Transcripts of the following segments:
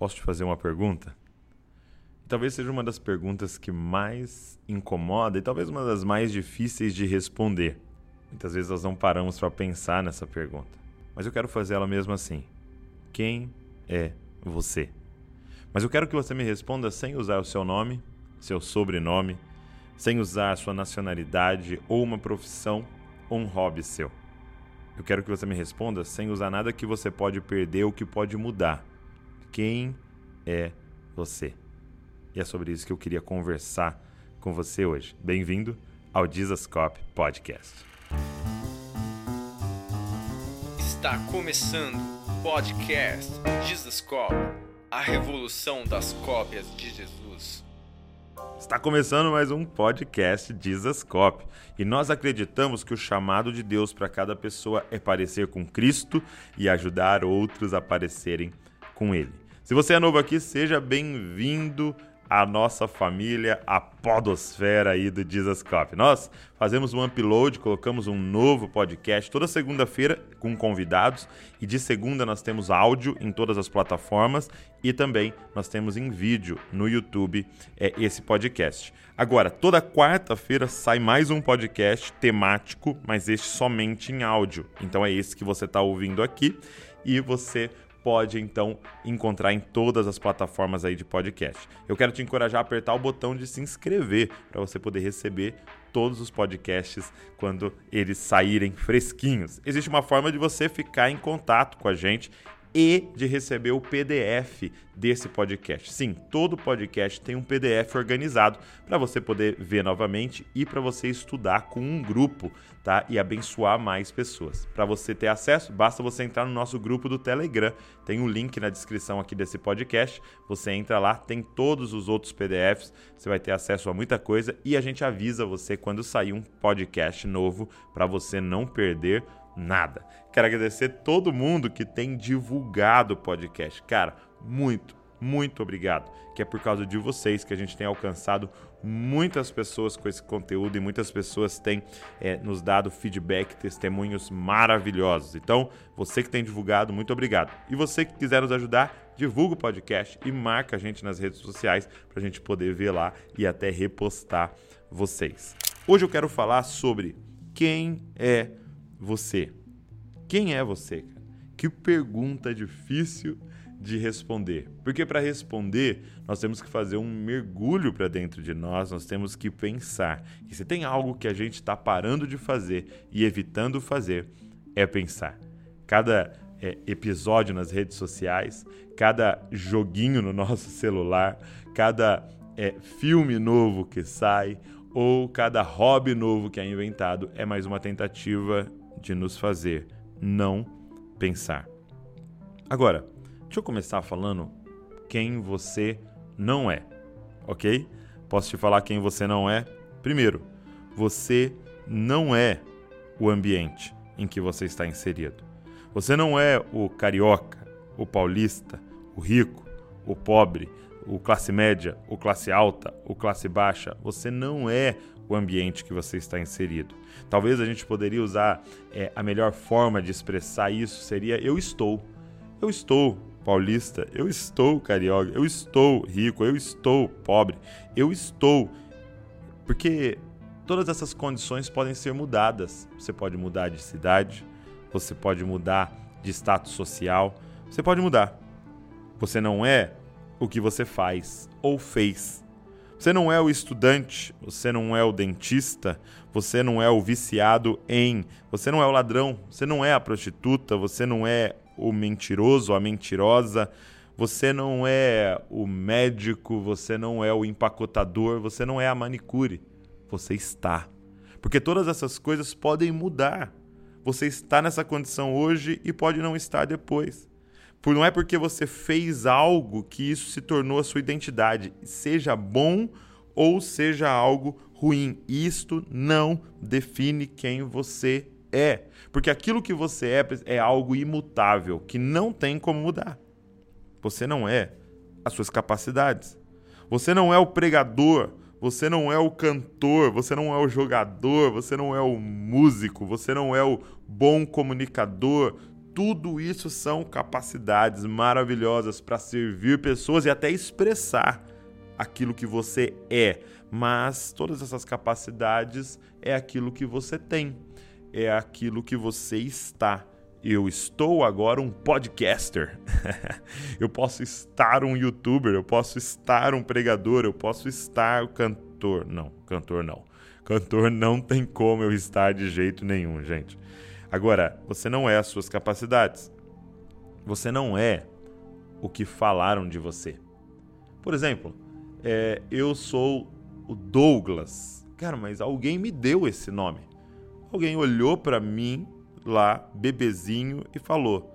Posso te fazer uma pergunta? Talvez seja uma das perguntas que mais incomoda e talvez uma das mais difíceis de responder. Muitas vezes nós não paramos para pensar nessa pergunta, mas eu quero fazer ela mesmo assim. Quem é você? Mas eu quero que você me responda sem usar o seu nome, seu sobrenome, sem usar a sua nacionalidade ou uma profissão ou um hobby seu. Eu quero que você me responda sem usar nada que você pode perder ou que pode mudar. Quem é você? E é sobre isso que eu queria conversar com você hoje. Bem-vindo ao Jesuscope Podcast. Está começando o podcast Jesuscope, a revolução das cópias de Jesus. Está começando mais um podcast Jesuscope e nós acreditamos que o chamado de Deus para cada pessoa é parecer com Cristo e ajudar outros a parecerem com Ele. Se você é novo aqui, seja bem-vindo à nossa família, a podosfera aí do Jesus Cop. Nós fazemos um upload, colocamos um novo podcast toda segunda-feira com convidados e de segunda nós temos áudio em todas as plataformas e também nós temos em vídeo no YouTube é, esse podcast. Agora, toda quarta-feira sai mais um podcast temático, mas este somente em áudio. Então é esse que você está ouvindo aqui e você pode então encontrar em todas as plataformas aí de podcast. Eu quero te encorajar a apertar o botão de se inscrever para você poder receber todos os podcasts quando eles saírem fresquinhos. Existe uma forma de você ficar em contato com a gente e de receber o PDF desse podcast. Sim, todo podcast tem um PDF organizado para você poder ver novamente e para você estudar com um grupo, tá? E abençoar mais pessoas. Para você ter acesso, basta você entrar no nosso grupo do Telegram. Tem o um link na descrição aqui desse podcast. Você entra lá, tem todos os outros PDFs, você vai ter acesso a muita coisa e a gente avisa você quando sair um podcast novo para você não perder nada. Quero agradecer todo mundo que tem divulgado o podcast. Cara, muito, muito obrigado. Que é por causa de vocês que a gente tem alcançado muitas pessoas com esse conteúdo e muitas pessoas têm é, nos dado feedback, testemunhos maravilhosos. Então, você que tem divulgado, muito obrigado. E você que quiser nos ajudar, divulga o podcast e marca a gente nas redes sociais para a gente poder ver lá e até repostar vocês. Hoje eu quero falar sobre quem é você. Quem é você? Que pergunta difícil de responder. Porque para responder, nós temos que fazer um mergulho para dentro de nós, nós temos que pensar. E se tem algo que a gente está parando de fazer e evitando fazer, é pensar. Cada é, episódio nas redes sociais, cada joguinho no nosso celular, cada é, filme novo que sai, ou cada hobby novo que é inventado é mais uma tentativa de nos fazer não pensar. Agora, deixa eu começar falando quem você não é, ok? Posso te falar quem você não é? Primeiro, você não é o ambiente em que você está inserido. Você não é o carioca, o paulista, o rico, o pobre, o classe média, o classe alta, o classe baixa. Você não é o ambiente que você está inserido. Talvez a gente poderia usar é, a melhor forma de expressar isso seria eu estou. Eu estou paulista, eu estou carioca, eu estou rico, eu estou pobre, eu estou. Porque todas essas condições podem ser mudadas. Você pode mudar de cidade, você pode mudar de status social, você pode mudar. Você não é o que você faz ou fez você não é o estudante, você não é o dentista, você não é o viciado em, você não é o ladrão, você não é a prostituta, você não é o mentiroso, a mentirosa, você não é o médico, você não é o empacotador, você não é a manicure. Você está. Porque todas essas coisas podem mudar. Você está nessa condição hoje e pode não estar depois. Por não é porque você fez algo que isso se tornou a sua identidade, seja bom ou seja algo ruim. Isto não define quem você é, porque aquilo que você é é algo imutável, que não tem como mudar. Você não é as suas capacidades. Você não é o pregador, você não é o cantor, você não é o jogador, você não é o músico, você não é o bom comunicador, Tudo isso são capacidades maravilhosas para servir pessoas e até expressar aquilo que você é. Mas todas essas capacidades é aquilo que você tem, é aquilo que você está. Eu estou agora um podcaster. eu posso estar um youtuber, eu posso estar um pregador, eu posso estar cantor. Não, cantor não. Cantor não tem como eu estar de jeito nenhum, gente. Agora, você não é as suas capacidades. Você não é o que falaram de você. Por exemplo, é, eu sou o Douglas. Cara, mas alguém me deu esse nome. Alguém olhou para mim lá, bebezinho, e falou: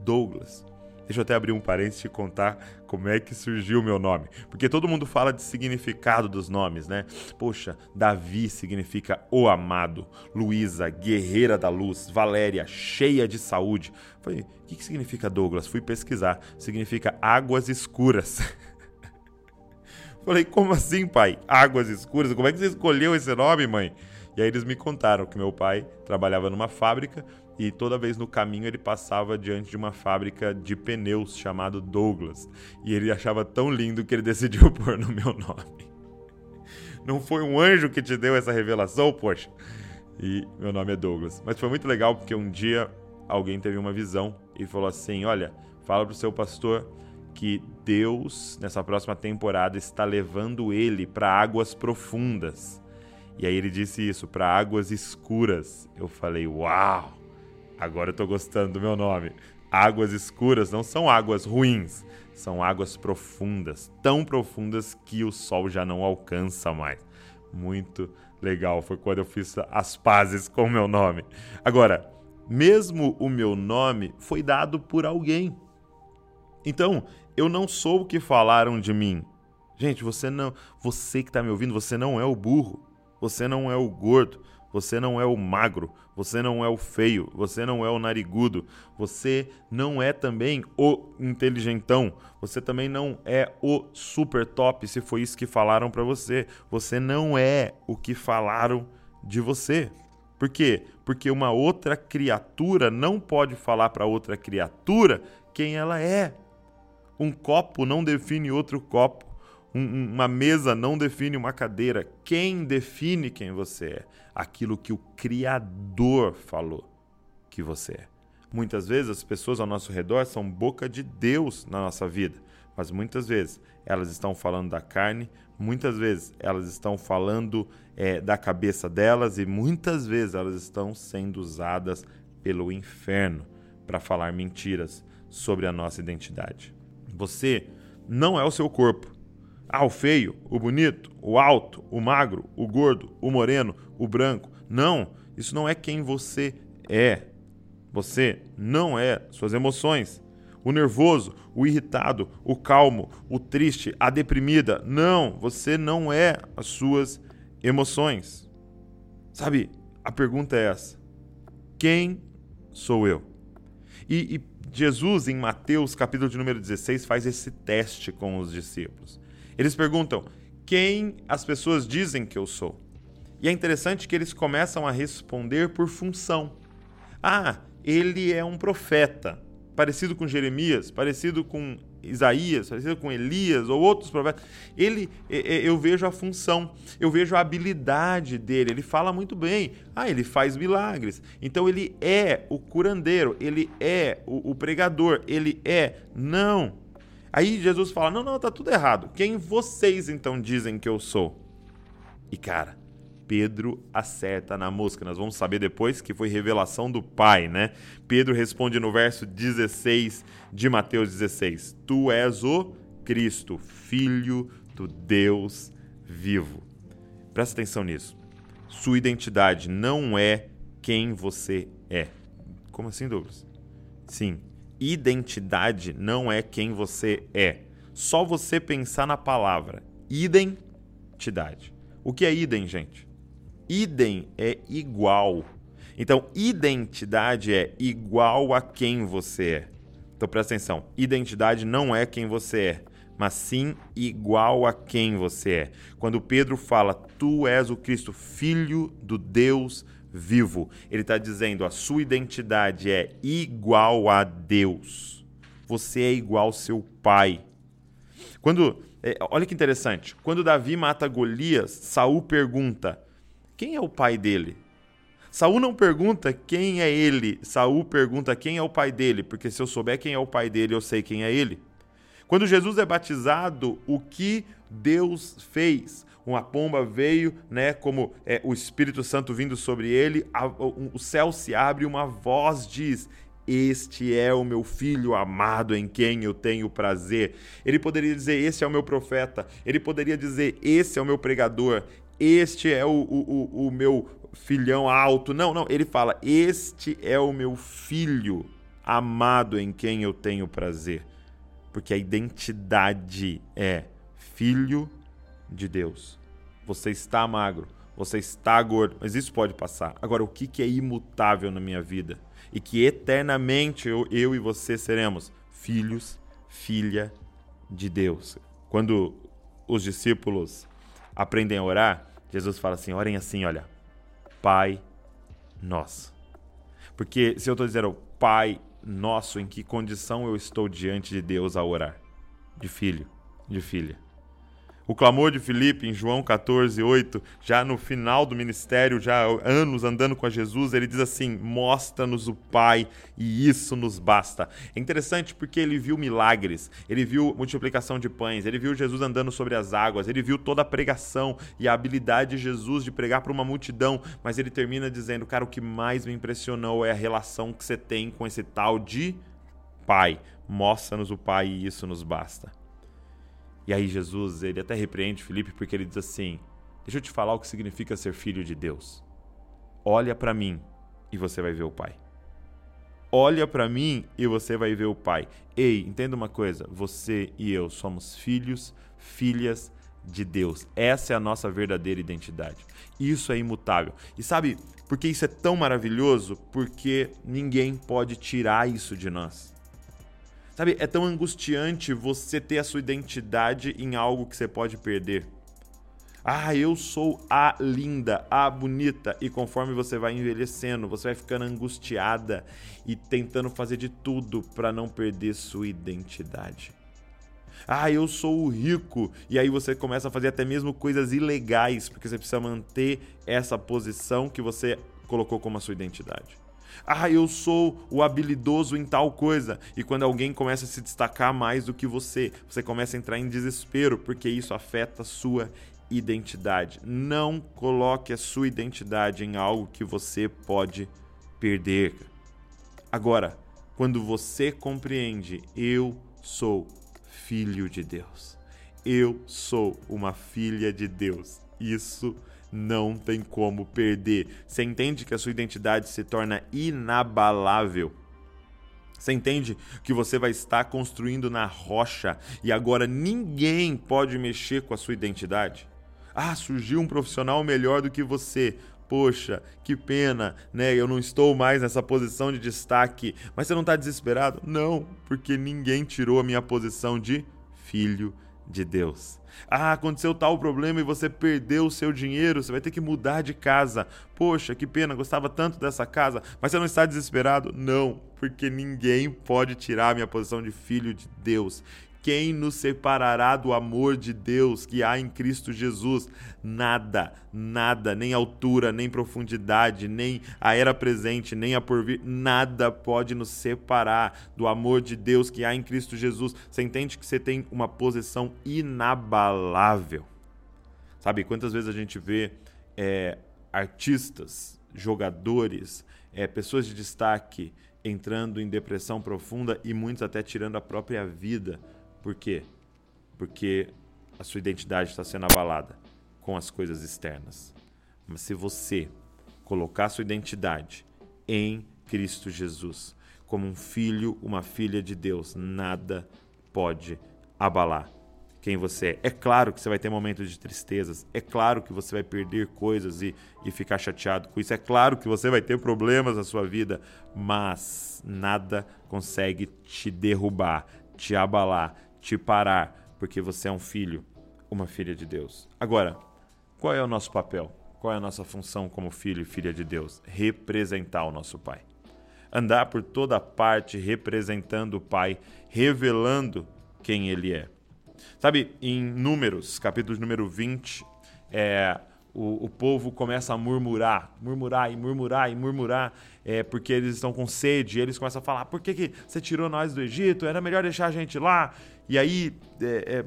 Douglas. Deixa eu até abrir um parênteses e contar como é que surgiu o meu nome. Porque todo mundo fala de significado dos nomes, né? Poxa, Davi significa o amado, Luísa, guerreira da luz, Valéria, cheia de saúde. Falei, o que, que significa Douglas? Fui pesquisar. Significa águas escuras. Falei, como assim, pai? Águas escuras? Como é que você escolheu esse nome, mãe? E aí eles me contaram que meu pai trabalhava numa fábrica e toda vez no caminho ele passava diante de uma fábrica de pneus chamado Douglas. E ele achava tão lindo que ele decidiu pôr no meu nome. Não foi um anjo que te deu essa revelação, poxa? E meu nome é Douglas. Mas foi muito legal porque um dia alguém teve uma visão e falou assim: Olha, fala pro seu pastor que Deus, nessa próxima temporada, está levando ele para águas profundas. E aí ele disse isso, para águas escuras. Eu falei: Uau! Agora eu tô gostando do meu nome. Águas escuras não são águas ruins, são águas profundas, tão profundas que o sol já não alcança mais. Muito legal, foi quando eu fiz as pazes com o meu nome. Agora, mesmo o meu nome foi dado por alguém. Então, eu não sou o que falaram de mim. Gente, você não, você que está me ouvindo, você não é o burro, você não é o gordo, você não é o magro, você não é o feio, você não é o narigudo, você não é também o inteligentão, você também não é o super top, se foi isso que falaram para você. Você não é o que falaram de você. Por quê? Porque uma outra criatura não pode falar para outra criatura quem ela é. Um copo não define outro copo. Um, uma mesa não define uma cadeira. Quem define quem você é? Aquilo que o Criador falou que você é. Muitas vezes as pessoas ao nosso redor são boca de Deus na nossa vida, mas muitas vezes elas estão falando da carne, muitas vezes elas estão falando é, da cabeça delas e muitas vezes elas estão sendo usadas pelo inferno para falar mentiras sobre a nossa identidade. Você não é o seu corpo. Ah, o feio, o bonito, o alto, o magro, o gordo, o moreno, o branco. Não, isso não é quem você é. Você não é suas emoções. O nervoso, o irritado, o calmo, o triste, a deprimida. Não, você não é as suas emoções. Sabe, a pergunta é essa: quem sou eu? E, e Jesus, em Mateus, capítulo de número 16, faz esse teste com os discípulos. Eles perguntam: quem as pessoas dizem que eu sou? E é interessante que eles começam a responder por função. Ah, ele é um profeta, parecido com Jeremias, parecido com Isaías, parecido com Elias ou outros profetas. Ele, eu vejo a função, eu vejo a habilidade dele. Ele fala muito bem. Ah, ele faz milagres. Então ele é o curandeiro, ele é o, pregador, ele é. Não. Aí Jesus fala: Não, não, tá tudo errado. Quem vocês então dizem que eu sou? E cara, Pedro acerta na mosca. Nós vamos saber depois que foi revelação do Pai, né? Pedro responde no verso 16 de Mateus 16: Tu és o Cristo, Filho do Deus vivo. Presta atenção nisso. Sua identidade não é quem você é. Como assim, Douglas? Sim, identidade não é quem você é. Só você pensar na palavra identidade. O que é idem, gente? Idem é igual. Então, identidade é igual a quem você é. Então, presta atenção: identidade não é quem você é, mas sim igual a quem você é. Quando Pedro fala, Tu és o Cristo, filho do Deus vivo. Ele está dizendo a sua identidade é igual a Deus. Você é igual ao seu pai. Quando, é, olha que interessante. Quando Davi mata Golias, Saul pergunta: quem é o pai dele? Saul não pergunta quem é ele, Saul pergunta quem é o pai dele, porque se eu souber quem é o pai dele, eu sei quem é ele. Quando Jesus é batizado, o que Deus fez? Uma pomba veio, né, como é, o Espírito Santo vindo sobre ele, a, o, o céu se abre e uma voz diz: este é o meu filho amado em quem eu tenho prazer. Ele poderia dizer: Esse é o meu profeta. Ele poderia dizer: Esse é o meu pregador. Este é o, o, o, o meu filhão alto. Não, não. Ele fala: Este é o meu filho amado em quem eu tenho prazer. Porque a identidade é filho de Deus. Você está magro, você está gordo, mas isso pode passar. Agora, o que, é imutável na minha vida? E que eternamente eu, eu e você seremos filhos, filha de Deus. Quando os discípulos aprendem a orar, Jesus fala assim: orem assim, olha. Pai Nosso. Porque se eu estou dizendo Pai Nosso, em que condição eu estou diante de Deus a orar? De filho, de filha. O clamor de Filipe em João 14, 8, já no final do ministério, já anos andando com Jesus, ele diz assim: Mostra-nos o Pai e isso nos basta. É interessante porque ele viu milagres, ele viu multiplicação de pães, ele viu Jesus andando sobre as águas, ele viu toda a pregação e a habilidade de Jesus de pregar para uma multidão, mas ele termina dizendo: Cara, o que mais me impressionou é a relação que você tem com esse tal de Pai. Mostra-nos o Pai e isso nos basta. E aí Jesus, ele até repreende Felipe porque ele diz assim: "Deixa eu te falar o que significa ser filho de Deus. Olha para mim e você vai ver o Pai. Olha para mim e você vai ver o Pai. Ei, entenda uma coisa, você e eu somos filhos, filhas de Deus. Essa é a nossa verdadeira identidade. Isso é imutável. E sabe por que isso é tão maravilhoso? Porque ninguém pode tirar isso de nós. Sabe, é tão angustiante você ter a sua identidade em algo que você pode perder. Ah, eu sou a linda, a bonita. E conforme você vai envelhecendo, você vai ficando angustiada e tentando fazer de tudo para não perder sua identidade. Ah, eu sou o rico. E aí você começa a fazer até mesmo coisas ilegais, porque você precisa manter essa posição que você colocou como a sua identidade. Ah, eu sou o habilidoso em tal coisa. E quando alguém começa a se destacar mais do que você, você começa a entrar em desespero, porque isso afeta a sua identidade. Não coloque a sua identidade em algo que você pode perder. Agora, quando você compreende, eu sou filho de Deus. Eu sou uma filha de Deus. Isso não tem como perder. Você entende que a sua identidade se torna inabalável. Você entende que você vai estar construindo na rocha e agora ninguém pode mexer com a sua identidade? Ah, surgiu um profissional melhor do que você. Poxa, que pena, né? Eu não estou mais nessa posição de destaque. Mas você não está desesperado? Não, porque ninguém tirou a minha posição de filho de Deus. Ah, aconteceu tal problema e você perdeu o seu dinheiro, você vai ter que mudar de casa. Poxa, que pena, gostava tanto dessa casa, mas você não está desesperado? Não, porque ninguém pode tirar a minha posição de filho de Deus. Quem nos separará do amor de Deus que há em Cristo Jesus? Nada, nada, nem altura, nem profundidade, nem a era presente, nem a porvir, nada pode nos separar do amor de Deus que há em Cristo Jesus. Você entende que você tem uma posição inabalável. Sabe quantas vezes a gente vê é, artistas, jogadores, é, pessoas de destaque entrando em depressão profunda e muitos até tirando a própria vida por quê? Porque a sua identidade está sendo abalada com as coisas externas. Mas se você colocar sua identidade em Cristo Jesus, como um filho, uma filha de Deus, nada pode abalar quem você é. É claro que você vai ter momentos de tristezas, é claro que você vai perder coisas e, e ficar chateado com isso, é claro que você vai ter problemas na sua vida, mas nada consegue te derrubar, te abalar, te parar, porque você é um filho, uma filha de Deus. Agora, qual é o nosso papel? qual é a nossa função como filho e filha de Deus? Representar o nosso Pai. Andar por toda parte representando o Pai, revelando quem Ele é. Sabe, em Números, capítulo número 20, é, o, o, povo começa a murmurar, murmurar e murmurar e murmurar, é, porque eles estão com sede. Eles começam a falar: por que, que você tirou nós do Egito? Era melhor deixar a gente lá. E aí é, é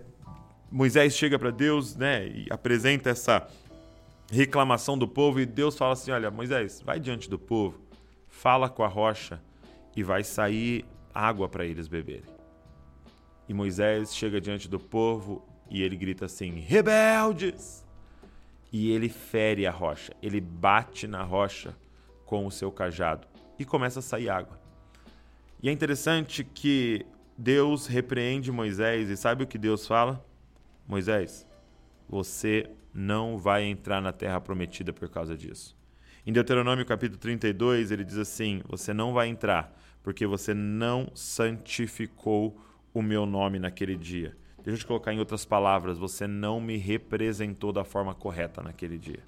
Moisés chega para Deus né, e apresenta essa reclamação do povo. E Deus fala assim: olha, Moisés, vai diante do povo, fala com a rocha e vai sair água para eles beberem. E Moisés chega diante do povo e ele grita assim: rebeldes! E ele fere a rocha. Ele bate na rocha com o seu cajado e começa a sair água. E é interessante que Deus repreende Moisés e sabe o que Deus fala? Moisés, você não vai entrar na terra prometida por causa disso. Em Deuteronômio capítulo 32, ele diz assim: Você não vai entrar, porque você não santificou o meu nome naquele dia. Deixa eu te colocar em outras palavras, você não me representou da forma correta naquele dia.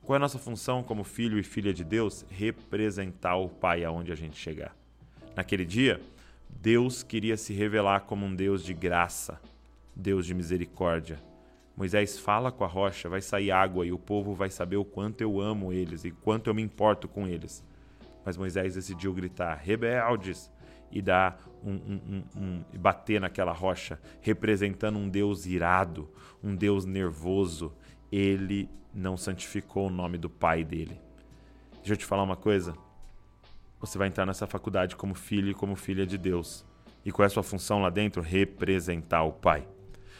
Qual é a nossa função como filho e filha de Deus? Representar o Pai aonde a gente chegar. Naquele dia, Deus queria se revelar como um Deus de graça, Deus de misericórdia. Moisés fala com a rocha, vai sair água e o povo vai saber o quanto eu amo eles e quanto eu me importo com eles. Mas Moisés decidiu gritar: rebeldes, e dar um, um, um, um, bater naquela rocha, representando um Deus irado, um Deus nervoso. Ele não santificou o nome do pai dele. Deixa eu te falar uma coisa. Você vai entrar nessa faculdade como filho e como filha de Deus. E qual é a sua função lá dentro? Representar o pai.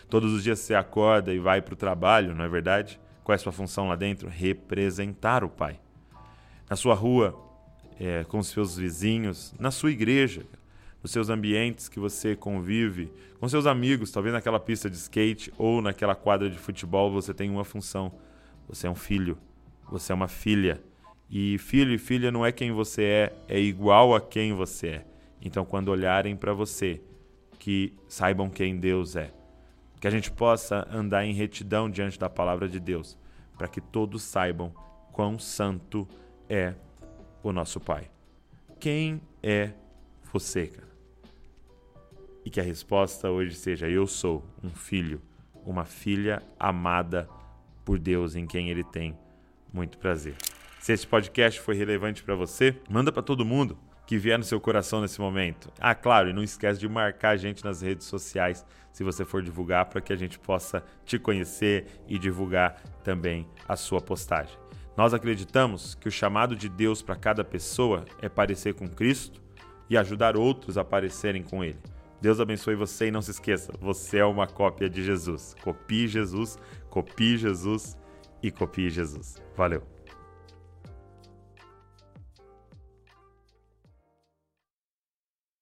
Todos os dias você acorda e vai para o trabalho, não é verdade? Qual é a sua função lá dentro? Representar o pai. Na sua rua, é, com os seus vizinhos, na sua igreja, nos seus ambientes que você convive, com seus amigos, talvez naquela pista de skate ou naquela quadra de futebol, você tem uma função. Você é um filho, você é uma filha. E filho e filha não é quem você é, é igual a quem você é. Então, quando olharem para você, que saibam quem Deus é. Que a gente possa andar em retidão diante da palavra de Deus, para que todos saibam quão santo é o nosso Pai. Quem é você, cara? E que a resposta hoje seja: Eu sou um filho, uma filha amada por Deus em quem Ele tem muito prazer. Se esse podcast foi relevante para você, manda para todo mundo que vier no seu coração nesse momento. Ah, claro, e não esquece de marcar a gente nas redes sociais se você for divulgar para que a gente possa te conhecer e divulgar também a sua postagem. Nós acreditamos que o chamado de Deus para cada pessoa é parecer com Cristo e ajudar outros a parecerem com Ele. Deus abençoe você e não se esqueça, você é uma cópia de Jesus. Copie Jesus, copie Jesus e copie Jesus. Valeu!